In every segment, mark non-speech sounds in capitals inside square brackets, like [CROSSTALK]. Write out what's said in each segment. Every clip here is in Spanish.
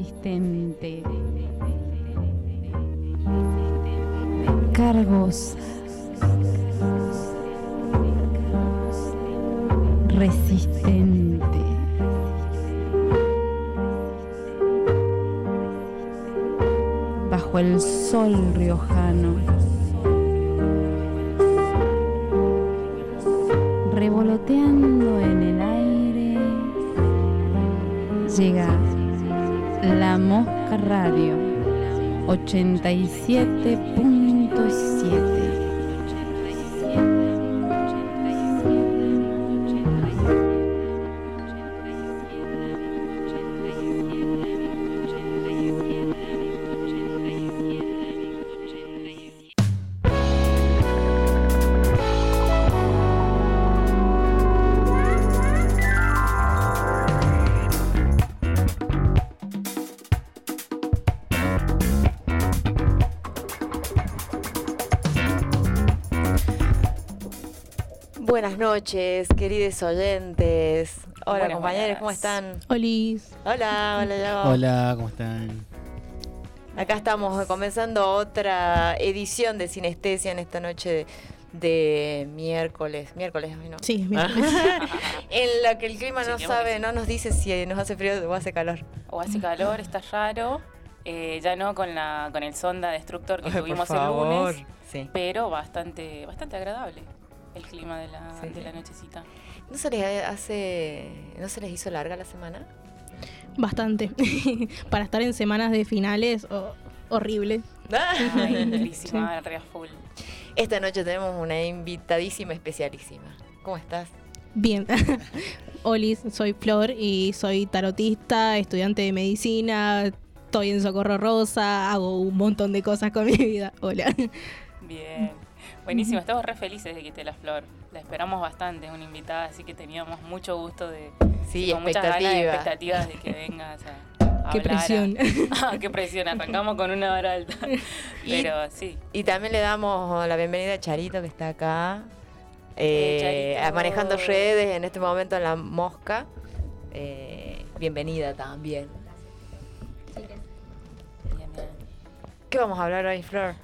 resistente. Cargosa. Resistente. Bajo el sol riojano. Revoloteando en el aire. Llega la Mosca Radio 87.7. noches, queridos oyentes. Hola, Buenas, compañeros, buenas. ¿cómo están? Olis. Hola, hola, Yago. Hola, ¿cómo están? Acá estamos comenzando otra edición de Sinestesia en esta noche de, de miércoles. Miércoles, hoy ¿no? Sí, mira. [LAUGHS] en la que el clima no sabe, no nos dice si nos hace frío o hace calor. O hace calor, está raro. eh, ya no con la con el sonda destructor que Ay, por tuvimos el lunes, Sí. pero bastante bastante agradable el clima de la, Sí. de la nochecita. ¿No se les hace, no se les hizo larga la semana? Bastante. [LAUGHS] Para estar en semanas de finales, oh, horrible. [LAUGHS] Ay, durísima, re a full. Esta noche tenemos una invitadísima especialísima. ¿Cómo estás? Bien. [LAUGHS] Olis, soy Flor y soy tarotista, estudiante de medicina, estoy en Socorro Rosa, hago un montón de cosas con mi vida. Hola. Bien. Buenísimo, estamos re felices de que esté la flor. La esperamos bastante, es una invitada, así que teníamos mucho gusto de Sí, con muchas ganas expectativas de que vengas [LAUGHS] a, a Qué a- presión. [LAUGHS] Ah, qué presión, arrancamos con una hora alta. [LAUGHS] Y- Pero sí, Y también le damos la bienvenida a Charito, que está acá, eh, Eh, manejando redes en este momento en la mosca. Eh, bienvenida también. bien. ¿Qué vamos a hablar hoy, Flor?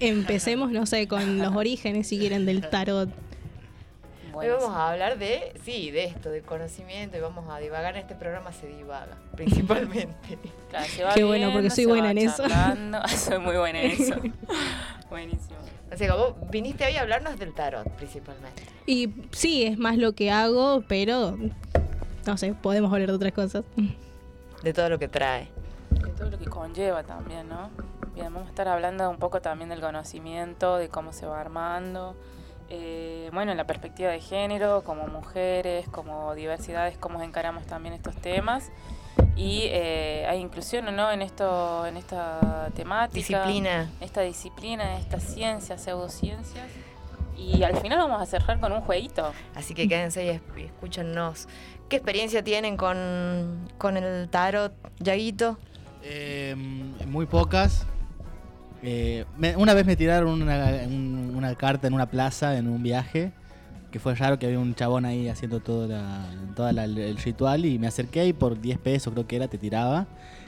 Empecemos, no sé, con los orígenes, si quieren, del tarot. Hoy Buenísimo. vamos a hablar de, sí, de esto, del conocimiento, y vamos a divagar. En este programa se divaga, [LAUGHS] principalmente. Claro, se va Qué bueno, porque soy buena en eso. [LAUGHS] soy muy buena en eso. [LAUGHS] Buenísimo. o sea, que vos viniste hoy a hablarnos del tarot, principalmente. Y sí, es más lo que hago, pero no sé, podemos hablar de otras cosas. De todo lo que trae. De todo lo que conlleva también, ¿no? Bien, vamos a estar hablando un poco también del conocimiento, de cómo se va armando. Eh, bueno, en la perspectiva de género, como mujeres, como diversidades, cómo encaramos también estos temas. Y eh, hay inclusión o no en esto, en esta temática. Disciplina. Esta disciplina, estas ciencias, pseudociencias. Y al final vamos a cerrar con un jueguito. Así que quédense y es- y escúchennos. ¿Qué experiencia tienen con, con el tarot, Yaguito? Eh, muy pocas. Eh, me- una vez me tiraron una, un- una carta en una plaza en un viaje. Que fue raro que había un chabón ahí haciendo todo la, toda la- el ritual. Y me acerqué y por 10 pesos creo que era, te tiraba.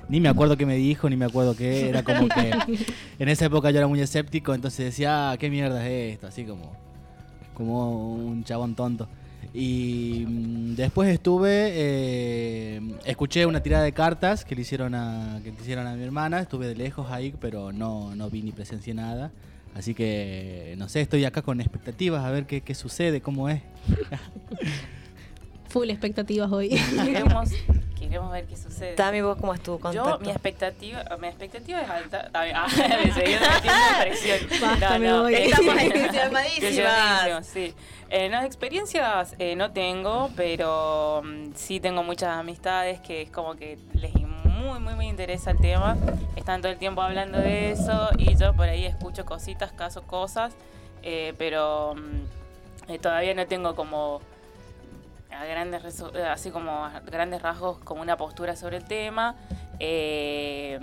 Ni me acuerdo qué me dijo, ni me acuerdo qué. Era como que [LAUGHS] en esa época yo era muy escéptico. Entonces decía, ah, ¿qué mierda es esto? Así como, como un chabón tonto. Y mm, después estuve, eh, escuché una tirada de cartas que le hicieron a, que le hicieron a mi hermana, estuve de lejos ahí, pero no, no vi ni presencié nada. Así que, no sé, estoy acá con expectativas a ver qué, qué sucede, cómo es. [LAUGHS] Full expectativas hoy. Queremos, queremos ver qué sucede. Tami, ¿vos cómo es tu contacto? Yo, mi expectativa, mi expectativa es alta. [LAUGHS] Ah, me seguí presión. Basta, me voy. Estamos [LAUGHS] entusiasmadísimas. sí. Eh, no, experiencias eh, no tengo, pero mm, sí tengo muchas amistades que es como que les muy, muy, muy interesa el tema. Están todo el tiempo hablando de eso y yo por ahí escucho cositas, caso cosas, eh, pero mm, eh, todavía no tengo como a grandes resu- eh, así como a grandes rasgos como una postura sobre el tema Eh,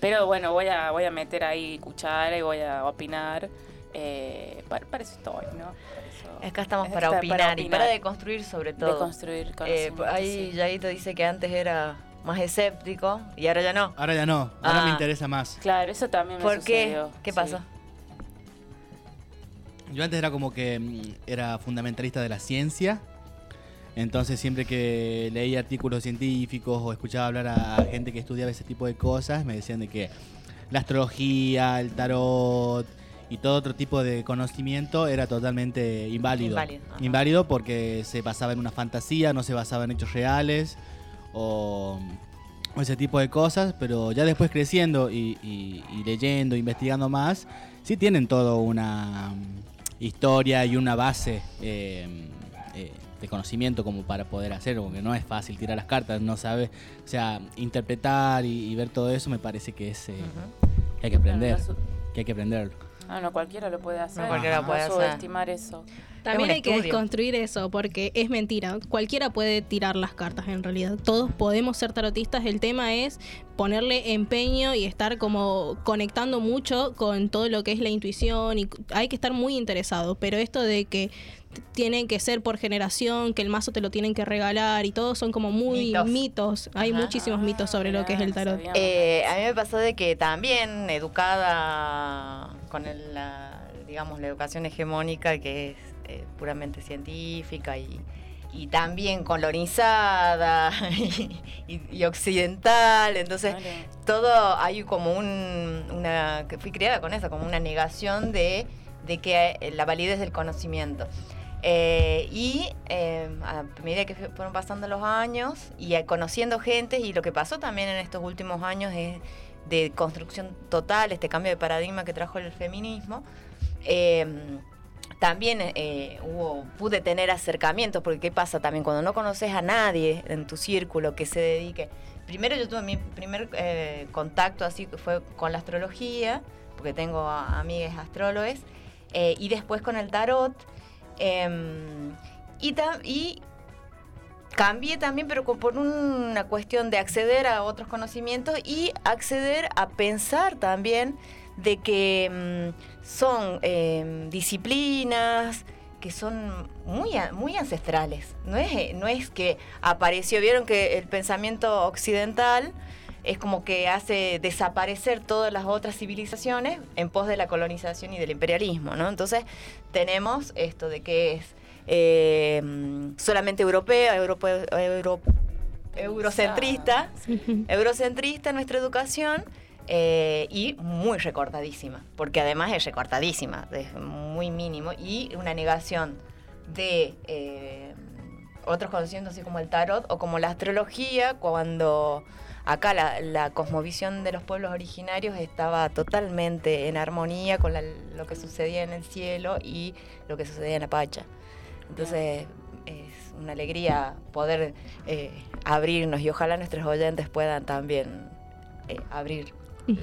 pero bueno voy a voy a meter ahí cuchara y voy a opinar eh, para, para eso estoy no eso- Acá estamos es para opinar, y para deconstruir sobre todo. deconstruir Eh, ahí sí. Yaguito dice que antes era más escéptico y ahora ya no. Ahora ya no, ahora Ah. me interesa más. Claro, eso también me ¿Por qué? sucedió. ¿Qué pasó? Yo antes era como que mm, era fundamentalista de la ciencia. Entonces siempre que leía artículos científicos o escuchaba hablar a gente que estudiaba ese tipo de cosas, me decían de que la astrología, el tarot y todo otro tipo de conocimiento era totalmente inválido. Inválido. Inválido porque se basaba en una fantasía, no se basaba en hechos reales o, ese tipo de cosas, pero ya después creciendo y, y- y leyendo, investigando más, sí tienen todo una historia y una base eh, eh, de conocimiento como para poder hacerlo, porque no es fácil tirar las cartas, no sabe, o sea, interpretar y, y ver todo eso me parece que es eh, que hay que aprender, que hay que aprenderlo. Ah, no, cualquiera lo puede hacer. No cualquiera puede hacer. subestimar eso. También hay que desconstruir eso, porque es mentira. Cualquiera puede tirar las cartas en realidad. Todos podemos ser tarotistas. El tema es ponerle empeño y estar como conectando mucho con todo lo que es la intuición. Y hay que estar muy interesado. Pero esto de que tienen que ser por generación, que el mazo te lo tienen que regalar y todo son como muy Mitos. mitos. Hay Ajá. muchísimos mitos sobre lo que es el Ah, tarot. Eh, a mí me pasó de que también educada con el- la, digamos, la educación hegemónica que es eh, puramente científica y, y también colonizada [LAUGHS] y, y- y occidental, entonces Claro. todo hay como un, una, que fui criada con eso, como una negación de, de que eh, la validez del conocimiento. Eh, y eh, a medida que fue- fueron pasando los años y eh, conociendo gente, y lo que pasó también en estos últimos años es de construcción total, este cambio de paradigma que trajo el feminismo, eh, también eh, hubo, pude tener acercamientos, porque ¿qué pasa también cuando no conoces a nadie en tu círculo que se dedique? Primero yo tuve mi primer eh, contacto así que fue con la astrología, porque tengo amigas astrólogos, eh, y después con el tarot. em, y, y cambié también, pero por una cuestión de acceder a otros conocimientos y acceder a pensar también de que mm, son em, disciplinas que son muy, muy ancestrales. No es, eh, no es que apareció, vieron que el pensamiento occidental es como que hace desaparecer todas las otras civilizaciones en pos de la colonización y del imperialismo, ¿no? Entonces tenemos esto de que es eh, mm, solamente europea, europeo, euro- eurocentrista, eurocentrista nuestra educación eh, y muy recortadísima, porque además es recortadísima, es muy mínimo y una negación de eh, otros conocimientos así como el tarot o como la astrología, cuando acá la, cosmovisión de los pueblos originarios estaba totalmente en armonía con lo que sucedía en el cielo y lo que sucedía en la Pacha. Entonces es una alegría poder eh, abrirnos y ojalá nuestros oyentes puedan también abrir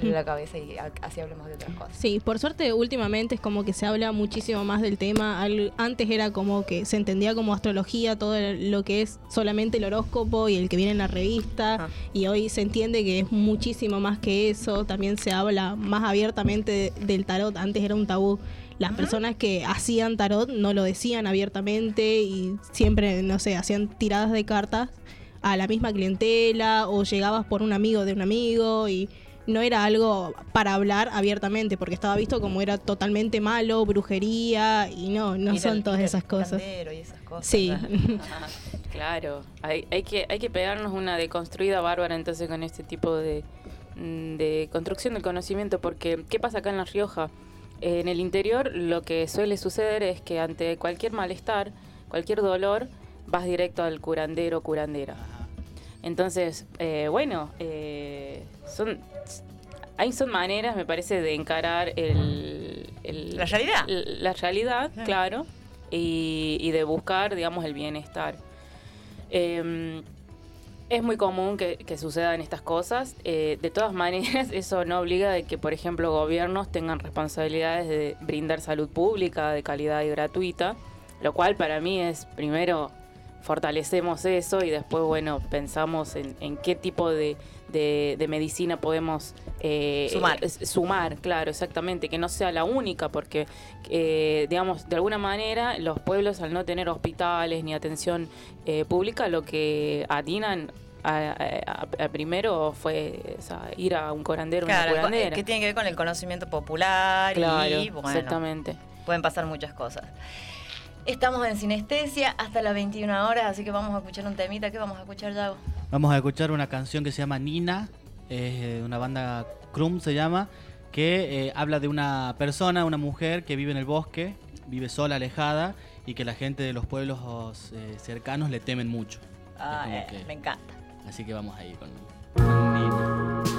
La cabeza y así hablemos de otras cosas. Sí, por suerte últimamente es como que se habla muchísimo más del tema. Al- antes era como que se entendía como astrología todo lo que es solamente el horóscopo y el que viene en la revista. Ah. Y hoy se entiende que es muchísimo más que eso. También se habla más abiertamente de- del tarot. Antes era un tabú. Las personas que hacían tarot no lo decían abiertamente y siempre, no sé, hacían tiradas de cartas a la misma clientela o llegabas por un amigo de un amigo y no era algo para hablar abiertamente porque estaba visto como era totalmente malo, brujería y no, no Ir son al- todas ir al esas cosas. curandero y esas cosas. Sí, [LAUGHS] claro, hay, hay, que, hay que pegarnos una deconstruida bárbara entonces con este tipo de, mm, de construcción del conocimiento, porque ¿qué pasa acá en La Rioja? En el interior lo que suele suceder es que ante cualquier malestar, cualquier dolor, vas directo al curandero o curandera. Entonces, eh, bueno, eh, son, hay son maneras, me parece, de encarar el, el- La realidad. La realidad, Sí. claro, y, y de buscar, digamos, el bienestar. Eh, es muy común que, que sucedan estas cosas. eh, de todas maneras, [LAUGHS] eso no obliga de que, por ejemplo, gobiernos tengan responsabilidades de brindar salud pública de calidad y gratuita, lo cual para mí es primero fortalecemos eso y después, bueno, pensamos en, en qué tipo de, de, medicina podemos eh, sumar. Sumar, claro, exactamente, que no sea la única, porque, eh, digamos, de alguna manera los pueblos al no tener hospitales ni atención eh, pública, lo que atinan a, primero fue ir a un curandero, claro, una curandera. que tiene que ver con el conocimiento popular y, bueno, exactamente. pueden pasar muchas cosas. Estamos en sinestesia hasta las 21 horas, así que vamos a escuchar un temita. ¿Qué vamos a escuchar, Yago? Vamos a escuchar una canción que se llama Nina, es eh, una banda Krum se llama, que eh, habla de una persona, una mujer que vive en el bosque, vive sola, alejada, y que la gente de los pueblos eh, cercanos le temen mucho. Ah, eh, me encanta. Así que vamos ahí con Nina.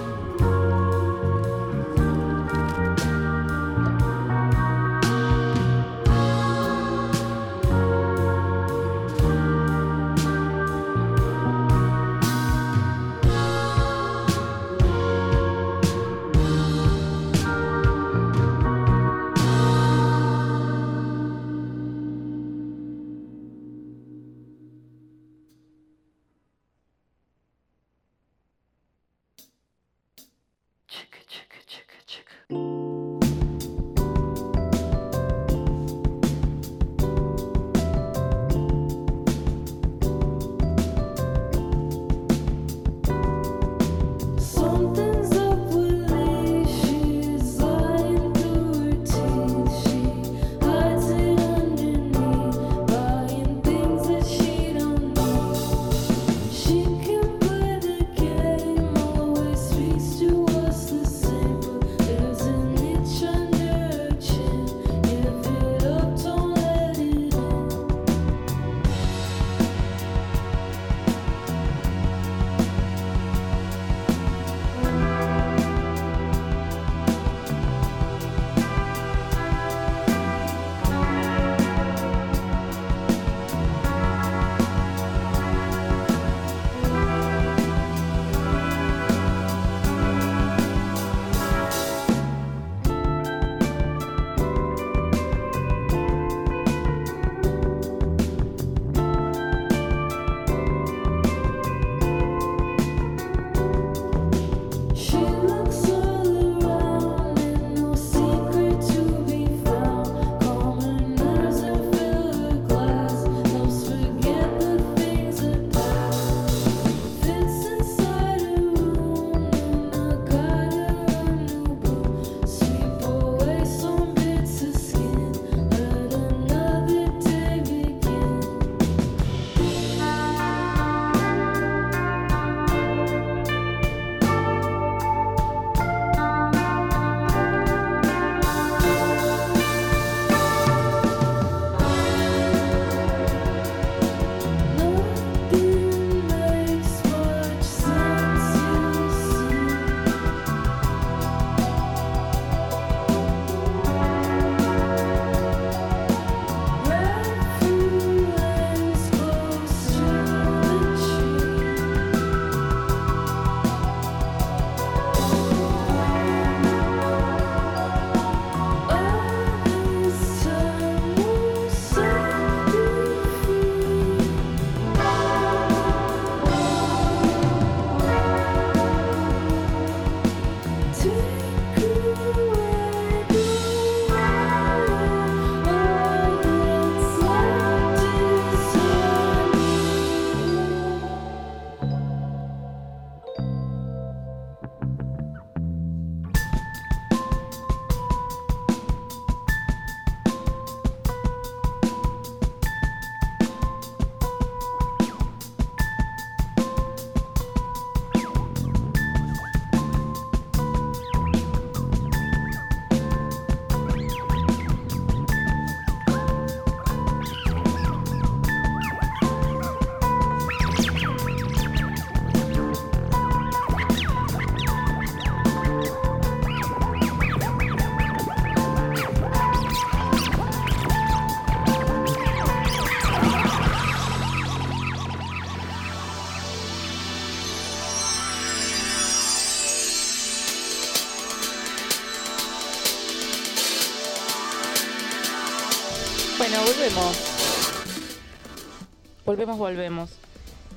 volvemos, volvemos.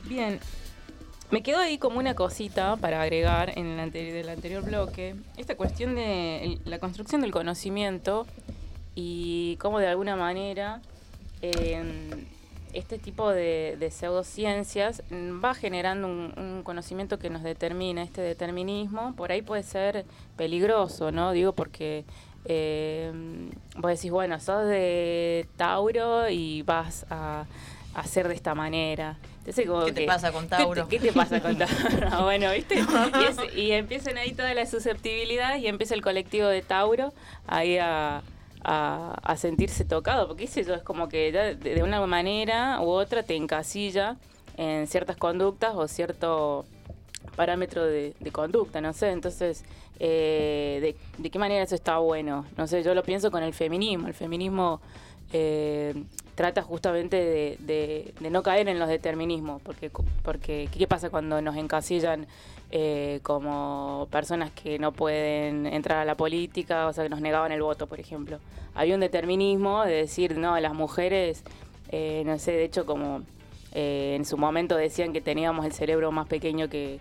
Bien, me quedó ahí como una cosita para agregar en el anteri del anterior bloque, esta cuestión de la construcción del conocimiento y cómo de alguna manera em, este tipo de, de, pseudociencias va generando un, conocimiento que nos determina, este determinismo, por ahí puede ser peligroso, ¿no? Digo, porque em, vos decís, bueno, sos de Tauro y vas a a ser de esta manera. Entonces, como ¿Qué te que- pasa con ¿qué te- Tauro? ¿Qué te, pasa con [LAUGHS] Tauro? [LAUGHS] bueno, ¿viste? Y, es- y empiezan ahí todas las susceptibilidades y empieza el colectivo de Tauro ahí a, a, a sentirse tocado, porque sé yo, es como que ya de, de una manera u otra te encasilla en ciertas conductas o cierto parámetro de, de conducta, no sé, entonces, eh, de, de qué manera eso está bueno? No sé, yo lo pienso con el feminismo, el feminismo eh, trata justamente de, no caer en los determinismos, porque, porque ¿qué pasa cuando nos encasillan eh, como personas que no pueden entrar a la política, o sea, que nos negaban el voto, por ejemplo? Había un determinismo de decir, no, las mujeres, eh, no sé, de hecho como eh, en su momento decían que teníamos el cerebro más pequeño que,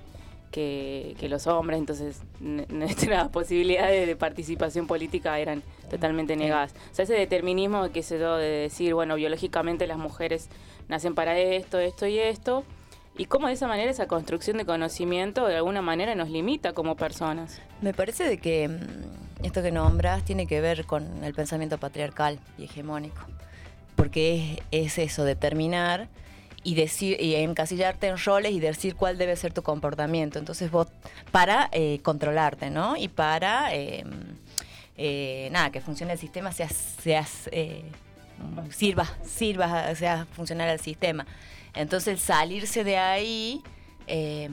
que, que los hombres, entonces [LAUGHS] nuestras posibilidades de participación política eran totalmente negadas. O sea, ese determinismo, qué sé yo, de decir, bueno, biológicamente las mujeres nacen para esto, esto y esto, y cómo de esa manera esa construcción de conocimiento de alguna manera nos limita como personas. Me parece de que mm, esto que nombras tiene que ver con el pensamiento patriarcal y hegemónico. Porque es, es eso, determinar y decir y encasillarte en roles y decir cuál debe ser tu comportamiento. Entonces vos, para eh, controlarte, ¿no? Y para, eh, eh, nada, que funcione el sistema, seas, seas eh, sirva, sirva, sea funcionar al sistema. Entonces salirse de ahí... eh,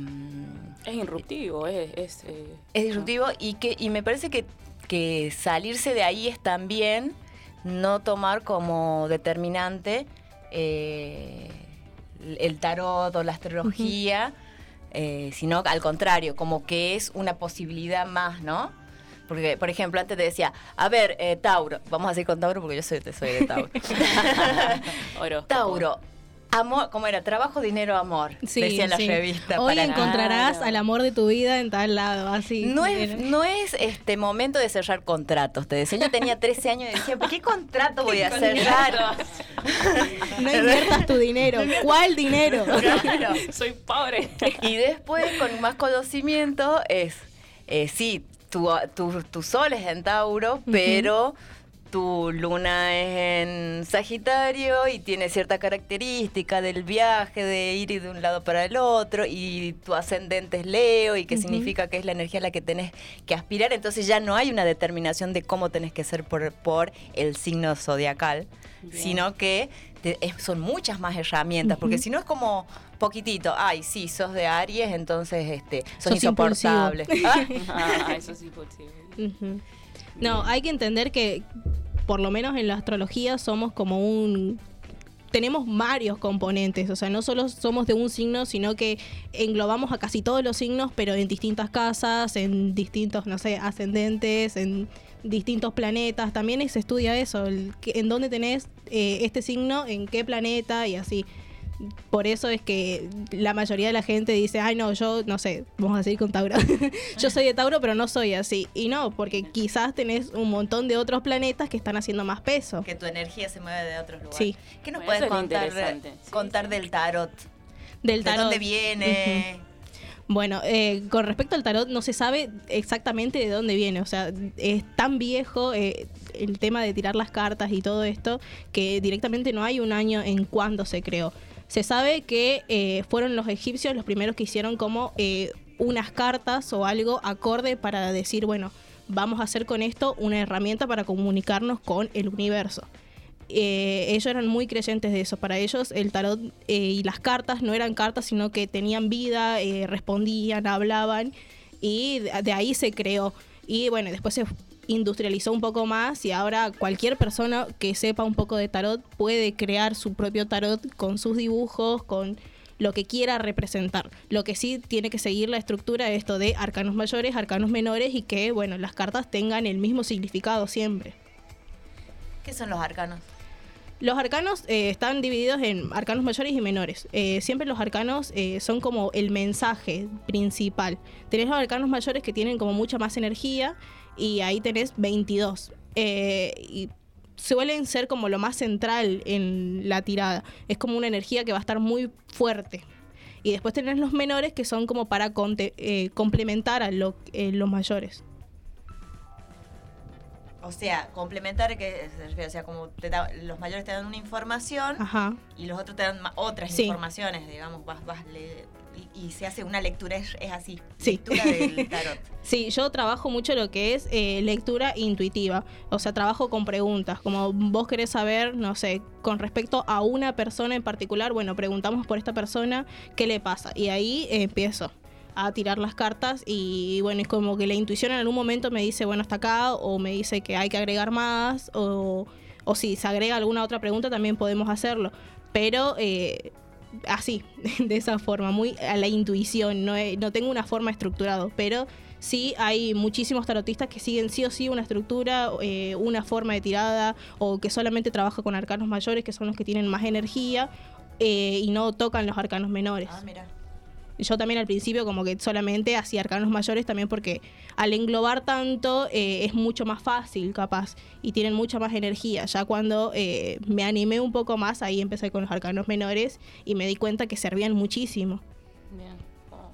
Es irruptivo, es... es, eh, es disruptivo y que y me parece que, que salirse de ahí es también no tomar como determinante eh, el tarot o la astrología, eh, sino al contrario, como que es una posibilidad más, ¿no? Porque, por ejemplo, antes te decía, a ver, eh, Tauro, vamos a seguir con Tauro porque yo soy, soy de Tauro. [LAUGHS] Tauro, amor, ¿cómo era? Trabajo, dinero, amor, Sí, decía la sí. revista. Hoy para- encontrarás Claro. al amor de tu vida en tal lado, así. No es, Era- no es este momento de cerrar contratos. Te decía, yo tenía 13 años y decía, ¿pero qué contrato voy a [LAUGHS] cerrar? No inviertas tu dinero. ¿Cuál dinero? [LAUGHS] Claro. Soy pobre. Y después, con más conocimiento, es, eh, sí, tu, tu, tu sol es en Tauro, pero tu luna es en Sagitario y tiene cierta característica del viaje, de ir de un lado para el otro, y tu ascendente es Leo, y que significa que es la energía a la que tenés que aspirar. Entonces ya no hay una determinación de cómo tenés que ser por, por el signo zodiacal, Bien. sino que te- es- son muchas más herramientas, porque si no es como poquitito, ay, sí, sos de Aries, entonces este, sos, Sos impulsivo. insoportable. Ah, [LAUGHS] Ah, eso sí posible. Ujú. No, hay que entender que, por lo menos en la astrología, somos como un. Tenemos varios componentes, o sea, no solo somos de un signo, sino que englobamos a casi todos los signos, pero en distintas casas, en distintos, no sé, ascendentes, en distintos planetas. También se estudia eso, el en dónde tenés eh, este signo, en qué planeta y así. Por eso es que la mayoría de la gente dice, ay no, yo no sé, vamos a seguir con Tauro. [LAUGHS] yo soy de Tauro, pero no soy así. Y no, porque quizás tenés un montón de otros planetas que están haciendo más peso. que tu energía se mueve de otros lugares. Sí. ¿Qué nos Bueno, puedes contar. Sí, contar sí. del tarot? Del ¿De tarot. dónde viene? [LAUGHS] Bueno, eh, con respecto al tarot no se sabe exactamente de dónde viene, o sea, es tan viejo eh, el tema de tirar las cartas y todo esto que directamente no hay un año en cuándo se creó. Se sabe que eh, fueron los egipcios los primeros que hicieron como eh, unas cartas o algo acorde para decir, bueno, vamos a hacer con esto una herramienta para comunicarnos con el universo. Eh, ellos eran muy creyentes de eso. Para ellos el tarot y las cartas no eran cartas, sino que tenían vida, respondían, hablaban y de ahí se creó. Y bueno, después se industrializó un poco más y ahora cualquier persona que sepa un poco de tarot puede crear su propio tarot con sus dibujos, con lo que quiera representar. Lo que sí tiene que seguir la estructura de esto de arcanos mayores, arcanos menores y que, bueno, las cartas tengan el mismo significado siempre. ¿Qué son los arcanos? Los arcanos eh, están divididos en arcanos mayores y menores. Eh, siempre los arcanos eh, son como el mensaje principal. Tenés los arcanos mayores que tienen como mucha más energía y ahí tenés 22. Eh, y suelen ser como lo más central en la tirada. Es como una energía que va a estar muy fuerte. Y después tenés los menores que son como para eh, complementar a lo- eh, los mayores. O sea, complementar, que se refiere, o sea, como te da- los mayores te dan una información Ajá. y los otros te dan otras Sí. informaciones, digamos, vas, vas le- y, se hace una lectura, es, es así, Sí. lectura del [LAUGHS] tarot. Sí, yo trabajo mucho lo que es eh, lectura intuitiva. O sea, trabajo con preguntas. Como vos querés saber, no sé, con respecto a una persona en particular, bueno, preguntamos por esta persona, ¿qué le pasa? Y ahí eh, empiezo a tirar las cartas y bueno, es como que la intuición en algún momento me dice, bueno, hasta acá, o me dice que hay que agregar más, o, o si se agrega alguna otra pregunta también podemos hacerlo. Pero eh, así, [LAUGHS] de esa forma, muy a la intuición, no, no tengo una forma estructurada, pero sí hay muchísimos tarotistas que siguen sí o sí una estructura, eh, una forma de tirada, o que solamente trabaja con arcanos mayores, que son los que tienen más energía, eh, y no tocan los arcanos menores. Ah, mira. Yo también al principio como que solamente hacía arcanos mayores también porque al englobar tanto eh, es mucho más fácil capaz y tienen mucha más energía. Ya cuando eh, me animé un poco más ahí empecé con los arcanos menores y me di cuenta que servían muchísimo. Bien. Oh.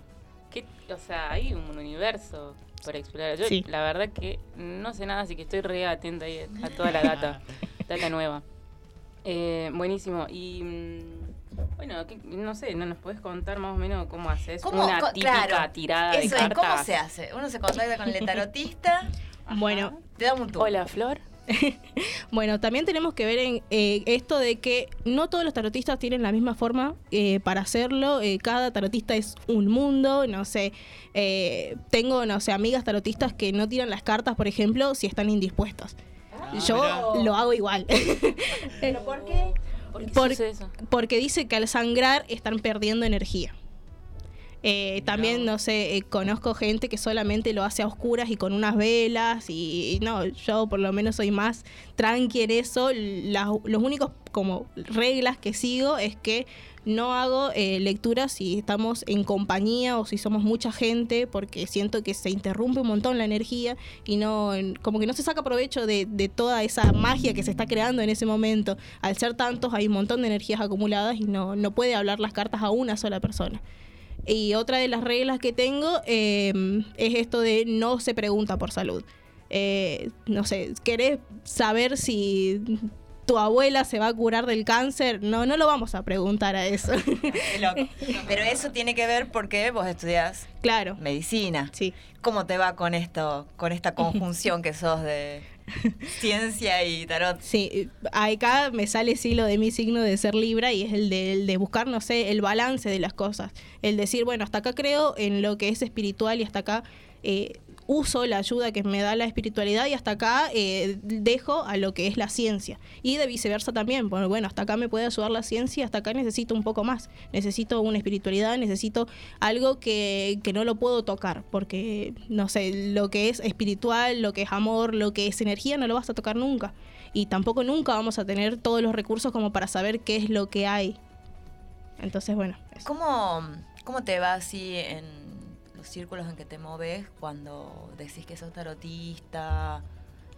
¿Qué- o sea, hay un universo por explorar. Yo, Sí. la verdad que no sé nada, así que estoy re atenta ahí a toda la data, [LAUGHS] data nueva. Eh, buenísimo. Y mm, bueno, ¿qué- no sé, ¿no nos puedes contar más o menos cómo haces ¿Cómo? una típica claro, tirada de Eso es, cartas? ¿cómo se hace? Uno se contacta con el tarotista. [LAUGHS] Bueno, te da un tour. Hola, Flor. [LAUGHS] Bueno, también tenemos que ver en eh, esto de que no todos los tarotistas tienen la misma forma eh, para hacerlo. Eh, cada tarotista es un mundo, no sé. eh, tengo, no sé, amigas tarotistas que no tiran las cartas, por ejemplo, si están indispuestas. Ah, Yo mirá. lo hago igual. [LAUGHS] ¿Pero por qué? ¿Por qué Por- eso? Porque dice que al sangrar están perdiendo energía. Eh, también, no sé, eh, conozco gente que solamente lo hace a oscuras y con unas velas y, y no, yo por lo menos soy más tranqui en eso. Las- los únicos como reglas que sigo es que no hago eh, lecturas si estamos en compañía o si somos mucha gente porque siento que se interrumpe un montón la energía y no como que no se saca provecho de, toda esa magia que se está creando en ese momento. Al ser tantos hay un montón de energías acumuladas y no, no puede hablar las cartas a una sola persona. Y otra de las reglas que tengo eh, es esto de no se pregunta por salud. Eh, no sé, ¿querés saber si tu abuela se va a curar del cáncer? No, no lo vamos a preguntar a eso. [LAUGHS] Qué loco. [LAUGHS] Pero eso tiene que ver porque vos estudias claro, medicina. sí. ¿Cómo te va con esto, con esta [LAUGHS] conjunción que sos de ciencia y tarot? Sí, acá me sale sí lo de mi signo de ser Libra y es el de, el de buscar, no sé, el balance de las cosas. El decir, bueno, hasta acá creo en lo que es espiritual y hasta acá eh, uso la ayuda que me da la espiritualidad y hasta acá eh, dejo a lo que es la ciencia. Y de viceversa también, bueno, bueno, hasta acá me puede ayudar la ciencia, hasta acá necesito un poco más. Necesito una espiritualidad, necesito algo que, que no lo puedo tocar, porque, no sé, lo que es espiritual, lo que es amor, lo que es energía, no lo vas a tocar nunca. Y tampoco nunca vamos a tener todos los recursos como para saber qué es lo que hay. Entonces, bueno. ¿Cómo, ¿Cómo te va así en los círculos en que te moves cuando decís que sos tarotista?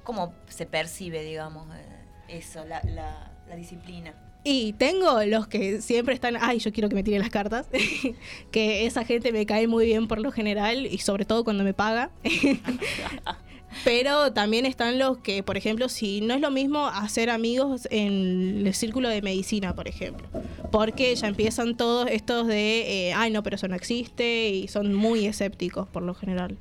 ¿Cómo se percibe, digamos, eh, eso, la, la, la disciplina? Y tengo los que siempre están, ay, yo quiero que me tiren las cartas, [LAUGHS] que esa gente me cae muy bien por lo general y sobre todo cuando me paga. [LAUGHS] Pero también están los que, por ejemplo, si no es lo mismo hacer amigos en el círculo de medicina, por ejemplo, porque ya empiezan todos estos de, eh, ay, no, pero eso no existe y son muy escépticos por lo general.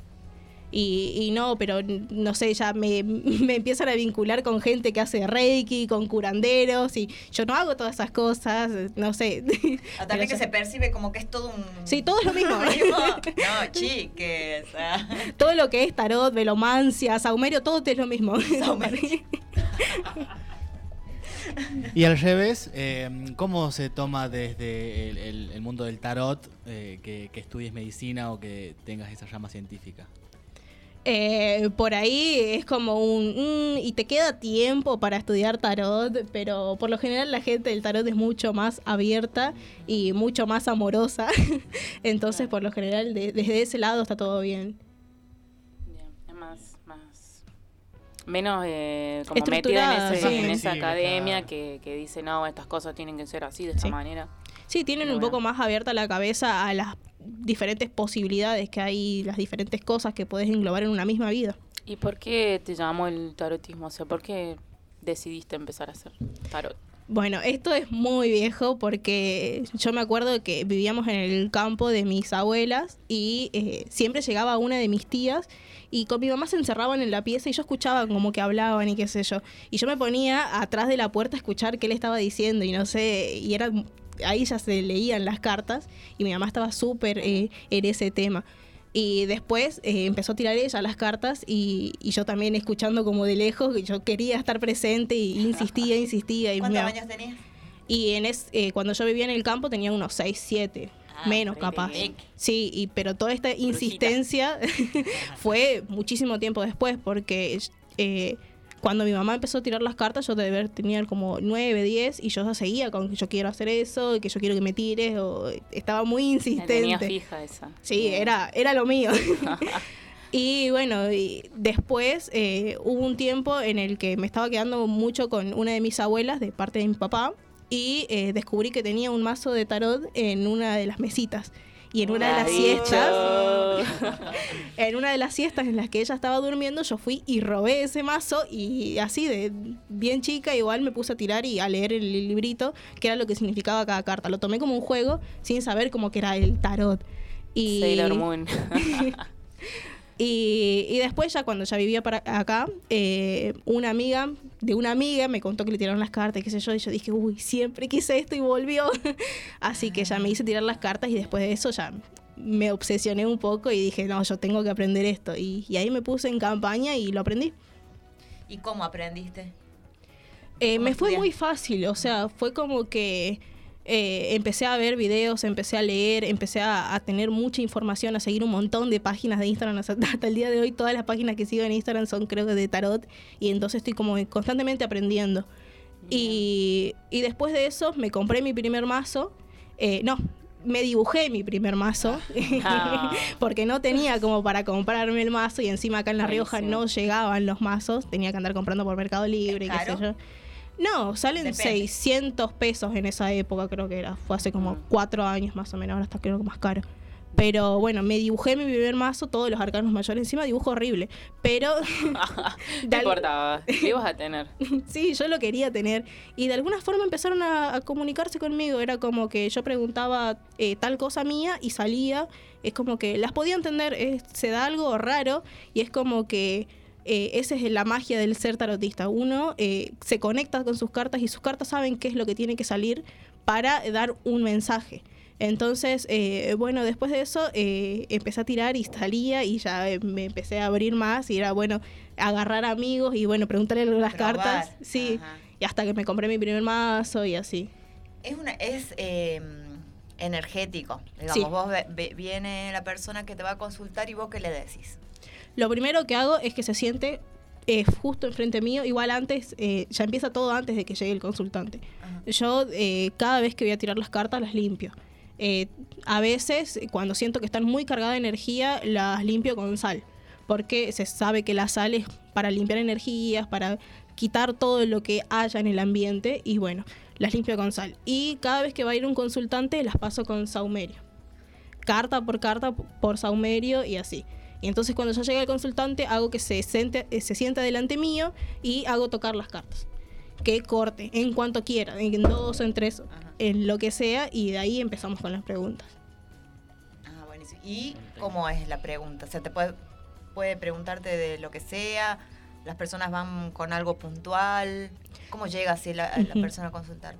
Y, y no, pero no sé, ya me, [LAUGHS] me empiezan a vincular con gente que hace reiki, con curanderos, y yo no hago todas esas cosas, no sé. [LAUGHS] Pero también que ya- se percibe como que es todo un... Sí, todo es lo mismo. [LAUGHS] no, chiques. ah. todo lo que es tarot, velomancia, saumerio, todo es lo mismo. Y al revés, eh, ¿cómo se toma desde el, el- el mundo del tarot eh, que, que estudies medicina o que tengas esa rama científica? Eh, por ahí es como un... mm, y te queda tiempo para estudiar tarot, pero por lo general la gente del tarot es mucho más abierta y mucho más amorosa. [LAUGHS] Entonces, por lo general, de- desde ese lado está todo bien. Más, más menos eh, como metida en, Estructurada, ese- sí. en esa Sí, academia claro. que, que dice, no, estas cosas tienen que ser así, de esta Sí. manera. Sí, tienen un poco más abierta la cabeza a las diferentes posibilidades que hay, las diferentes cosas que puedes englobar en una misma vida. ¿Y por qué te llamó el tarotismo? O sea, ¿por qué decidiste empezar a hacer tarot? Bueno, esto es muy viejo porque yo me acuerdo que vivíamos en el campo de mis abuelas y eh, siempre llegaba una de mis tías y con mi mamá se encerraban en la pieza y yo escuchaba como que hablaban y qué sé yo. Y yo me ponía atrás de la puerta a escuchar qué le estaba diciendo y no sé, y era ahí ya se leían las cartas y mi mamá estaba súper eh, en ese tema. Y después eh, empezó a tirar ella las cartas y, y yo también escuchando como de lejos, yo quería estar presente y insistía, insistía. Y ¿Cuántos años tenías? y en es, eh, cuando yo vivía en el campo tenía unos 6, 7, Ah, menos capaz. Sí, y, pero toda esta insistencia [LAUGHS] fue muchísimo tiempo después, porque eh, cuando mi mamá empezó a tirar las cartas, yo de haber tenía como 9, 10, y yo seguía con que yo quiero hacer eso, y que yo quiero que me tires, o estaba muy La tenía insistente. fija esa. Sí, era, era lo mío. [LAUGHS] [LAUGHS] y bueno, y después eh, hubo un tiempo en el que me estaba quedando mucho con una de mis abuelas de parte de mi papá y eh, descubrí que tenía un mazo de tarot en una de las mesitas. Y en una de las siestas, [LAUGHS] en una de las siestas en las que ella estaba durmiendo, yo fui y robé ese mazo y así de bien chica igual me puse a tirar y a leer el librito, que era lo que significaba cada carta. Lo tomé como un juego sin saber cómo que era el tarot. Y, Sailor Moon. [LAUGHS] y, y después ya cuando ya vivía para acá, eh, una amiga de una amiga me contó que le tiraron las cartas y qué sé yo, y yo dije, uy, siempre quise esto y volvió. [LAUGHS] Así que ya me hice tirar las cartas y después de eso ya me obsesioné un poco y dije, no, yo tengo que aprender esto. Y, y ahí me puse en campaña y lo aprendí. ¿Y cómo aprendiste? Eh, ¿Cómo me fue muy fácil, o sea, fue como que eh, empecé a ver videos, empecé a leer, empecé a, a tener mucha información, a seguir un montón de páginas de Instagram. [LAUGHS] Hasta, hasta el día de hoy todas las páginas que sigo en Instagram son creo que de tarot y entonces estoy como constantemente aprendiendo. Y, y después de eso me compré mi primer mazo. Eh, no, me dibujé mi primer mazo [LAUGHS] Ah. porque no tenía como para comprarme el mazo y encima acá en La Rioja Buenísimo. no llegaban los mazos, tenía que andar comprando por Mercado Libre qué sé yo. No, salen Depende. 600 pesos en esa época, creo que era. Fue hace como Mm. cuatro años más o menos, ahora está creo que más caro. Pero bueno, me dibujé mi primer mazo, todos los arcanos mayores, encima dibujo horrible. Pero [LAUGHS] [LAUGHS] no importaba, lo ibas a tener. [LAUGHS] sí, yo lo quería tener. Y de alguna forma empezaron a, a comunicarse conmigo. Era como que yo preguntaba eh, tal cosa mía y salía. Es como que las podía entender. es- se da algo raro y es como que eh, esa es la magia del ser tarotista. Uno eh, se conecta con sus cartas y sus cartas saben qué es lo que tiene que salir para dar un mensaje. Entonces, eh, bueno, después de eso empecé a tirar y salía y ya me empecé a abrir más y era bueno agarrar amigos y bueno, preguntarle las Probar. cartas. Sí, Ajá. y hasta que me compré mi primer mazo y así. Es una es eh, energético. Digamos, Sí. vos ve- ve- viene la persona que te va a consultar y vos qué le decís. Lo primero que hago es que se siente eh, justo enfrente mío, igual antes, eh, ya empieza todo antes de que llegue el consultante. Ajá. Yo eh, cada vez que voy a tirar las cartas las limpio. Eh, a veces, cuando siento que están muy cargadas de energía, las limpio con sal. Porque se sabe que la sal es para limpiar energías, para quitar todo lo que haya en el ambiente. Y bueno, las limpio con sal. Y cada vez que va a ir un consultante, las paso con saumerio. Carta por carta por saumerio y así. Y entonces cuando ya llega el consultante, hago que se, siente, eh, se sienta delante mío y hago tocar las cartas que corte en cuanto quiera, en dos o en tres, Ajá. en lo que sea, y de ahí empezamos con las preguntas. Ah, buenísimo. ¿Y cómo es la pregunta? O sea, te puede, puede preguntarte de lo que sea, las personas van con algo puntual. ¿Cómo llega así la, la persona a consultar?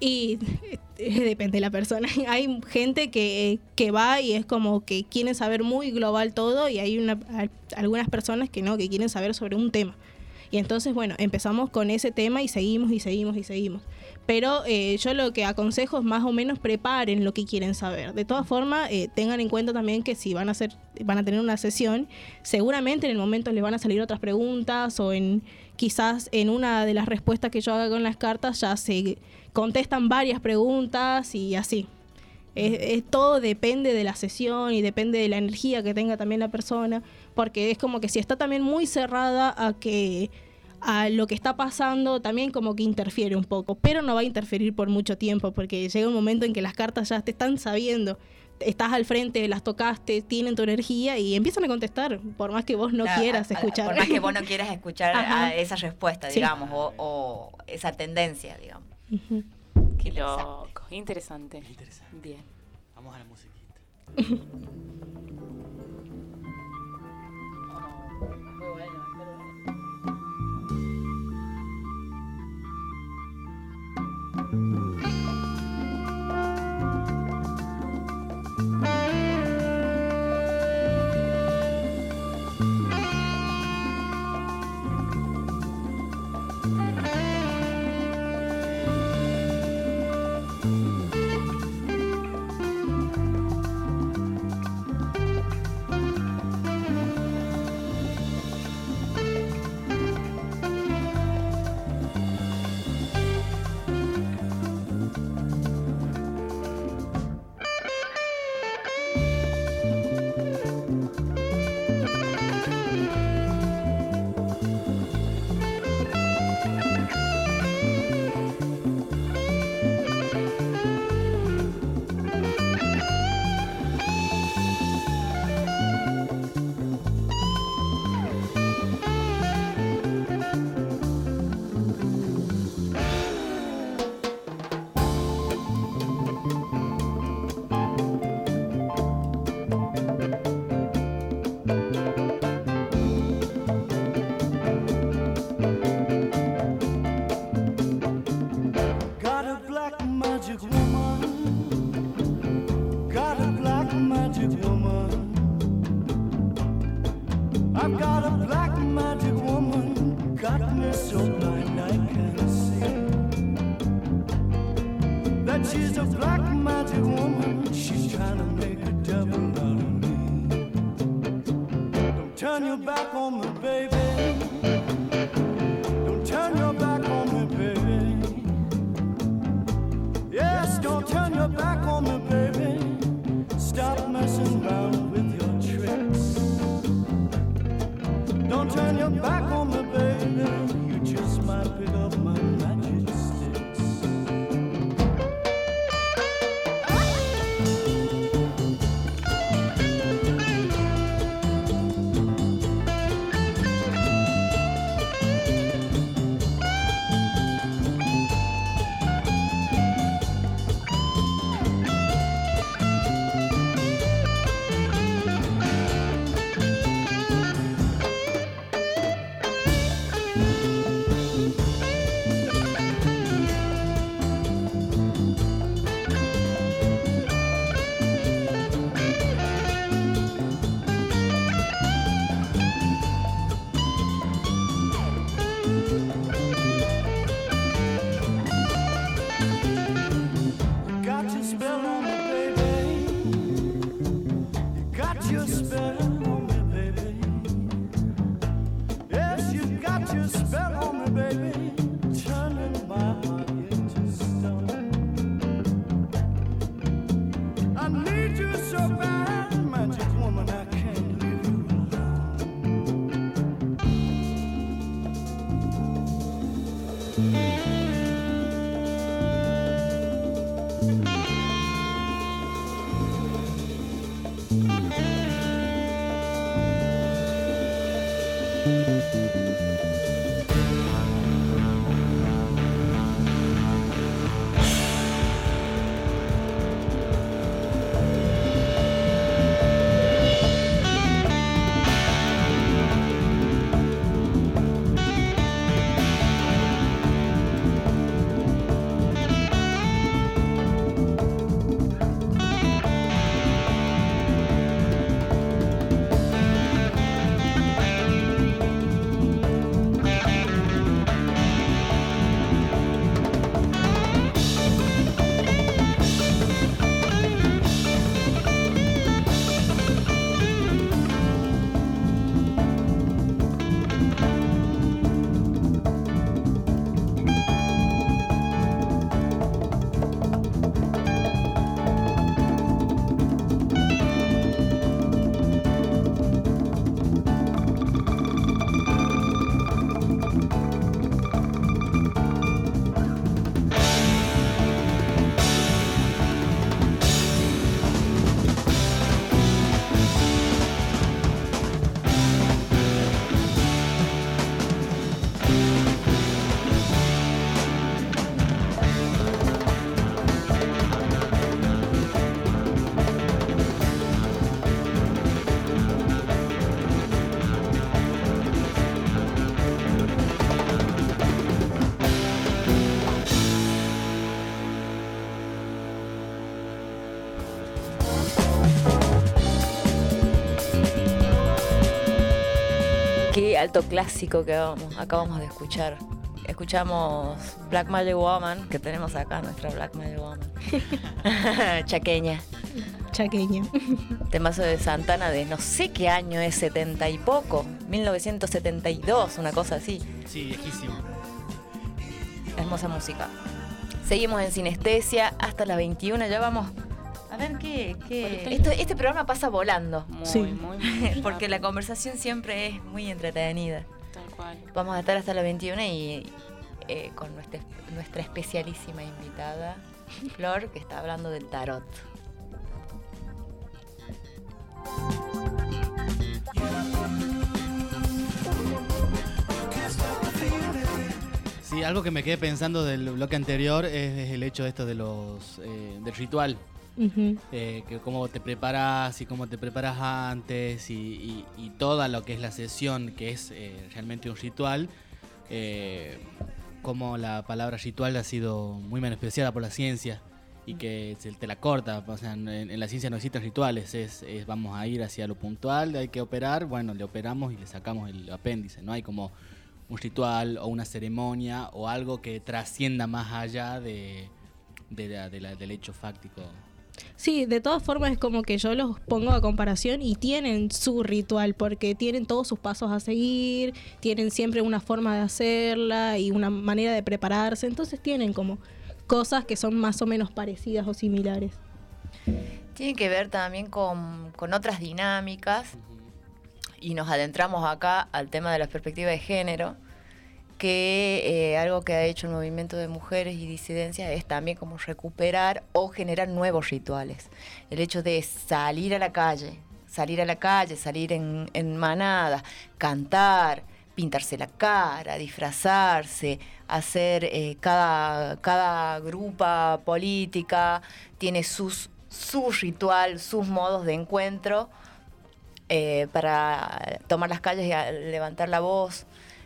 Y [LAUGHS] depende de la persona. [LAUGHS] Hay gente que, que va y es como que quieren saber muy global todo y hay una, a- algunas personas que no, que quieren saber sobre un tema. Y entonces, bueno, empezamos con ese tema y seguimos y seguimos y seguimos. Pero eh, yo lo que aconsejo es más o menos preparen lo que quieren saber. De todas formas, eh, tengan en cuenta también que si van a hacer, van a tener una sesión, seguramente en el momento les van a salir otras preguntas o en quizás en una de las respuestas que yo haga con las cartas ya se contestan varias preguntas y así. Es- es- todo depende de la sesión y depende de la energía que tenga también la persona, porque es como que si está también muy cerrada a que a lo que está pasando también como que interfiere un poco, pero no va a interferir por mucho tiempo, porque llega un momento en que las cartas ya te están sabiendo, estás al frente, las tocaste, tienen tu energía y empiezan a contestar, por más que vos no quieras a- a- escuchar. Por más que vos no quieras escuchar [LAUGHS] a esa respuesta, Sí. digamos, o, o esa tendencia, digamos. Qué loco. Interesante. Interesante. Bien. Vamos a la musiquita. Alto clásico que acabamos, acabamos de escuchar. Escuchamos Black Magic Woman, que tenemos acá, nuestra Black Magic Woman. [LAUGHS] Chaqueña. Chaqueña. Temazo de Santana de no sé qué año es, 70 y poco. 1972, una cosa así. Sí, viejísimo. Hermosa música. Seguimos en Sinestesia hasta las 21. Ya vamos. A ver qué. qué- Esto- este programa pasa volando. Muy, Sí. muy, muy [LAUGHS] Porque la conversación siempre es muy entretenida. Tal cual. Vamos a estar hasta las 21 y eh, con nuestra, nuestra especialísima invitada, Flor, que está hablando del tarot. Sí, algo que me quedé pensando del bloque anterior es, es el hecho de esto de los eh, del ritual. Ujú. eh, que cómo te preparas y cómo te preparas antes y, y, y toda lo que es la sesión, que es eh, realmente un ritual, eh, cómo la palabra ritual ha sido muy menospreciada por la ciencia y que se te la corta, o sea, en, en la ciencia no existen rituales, es, es vamos a ir hacia lo puntual, hay que operar, bueno, le operamos y le sacamos el apéndice, no hay como un ritual o una ceremonia o algo que trascienda más allá de, de de la- del hecho fáctico. Sí, de todas formas es como que yo los pongo a comparación y tienen su ritual porque tienen todos sus pasos a seguir, tienen siempre una forma de hacerla y una manera de prepararse, entonces tienen como cosas que son más o menos parecidas o similares. Tiene que ver también con, con otras dinámicas. Y nos adentramos acá al tema de la perspectiva de género, que eh, algo que ha hecho el movimiento de mujeres y disidencias es también como recuperar o generar nuevos rituales. El hecho de salir a la calle, salir a la calle, salir en, en manada, cantar, pintarse la cara, disfrazarse, hacer eh, cada, cada grupa política tiene sus, su ritual, sus modos de encuentro eh, para tomar las calles y levantar la voz.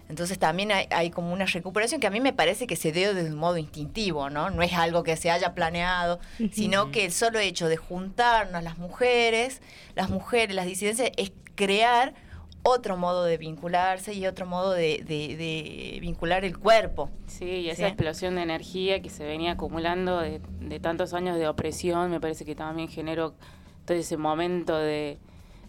Entonces también hay, hay como una recuperación que a mí me parece que se dio de un modo instintivo, ¿no? No es algo que se haya planeado, sino que el solo hecho de juntarnos las mujeres, las mujeres, las disidencias, es crear otro modo de vincularse y otro modo de, de- de vincular el cuerpo. Sí, y esa Sí. explosión de energía que se venía acumulando de, de tantos años de opresión, me parece que también generó todo ese momento de,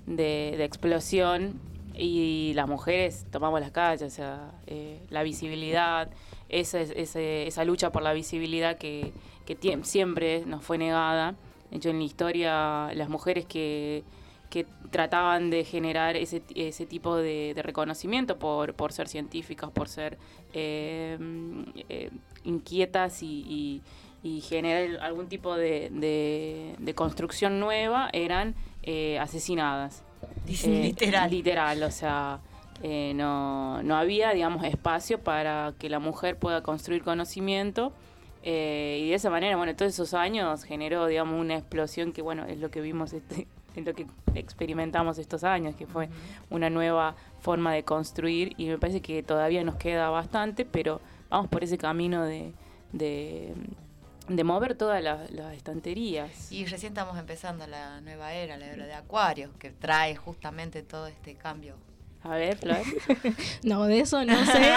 de- de explosión y las mujeres tomamos las calles, o sea, eh, la visibilidad, esa, ese- esa lucha por la visibilidad que, que siempre nos fue negada. De hecho, en la historia, las mujeres que, que trataban de generar ese, ese tipo de, reconocimiento por, por ser científicas, por ser eh, eh, inquietas y, generar algún tipo de, de- de construcción nueva, eran eh, asesinadas. Eh, Literal. Literal, o sea, eh, no, no había, digamos, espacio para que la mujer pueda construir conocimiento. eh, y de esa manera, bueno, todos esos años generó, digamos, una explosión que, bueno, es lo que vimos, este, [LAUGHS] es lo que experimentamos estos años, que fue una nueva forma de construir y me parece que todavía nos queda bastante, pero vamos por ese camino de, de, de mover todas las, las estanterías. Y recién estamos empezando la nueva era, la era de Acuario, que trae justamente todo este cambio. A ver, Flor. [LAUGHS] No, de eso no sé.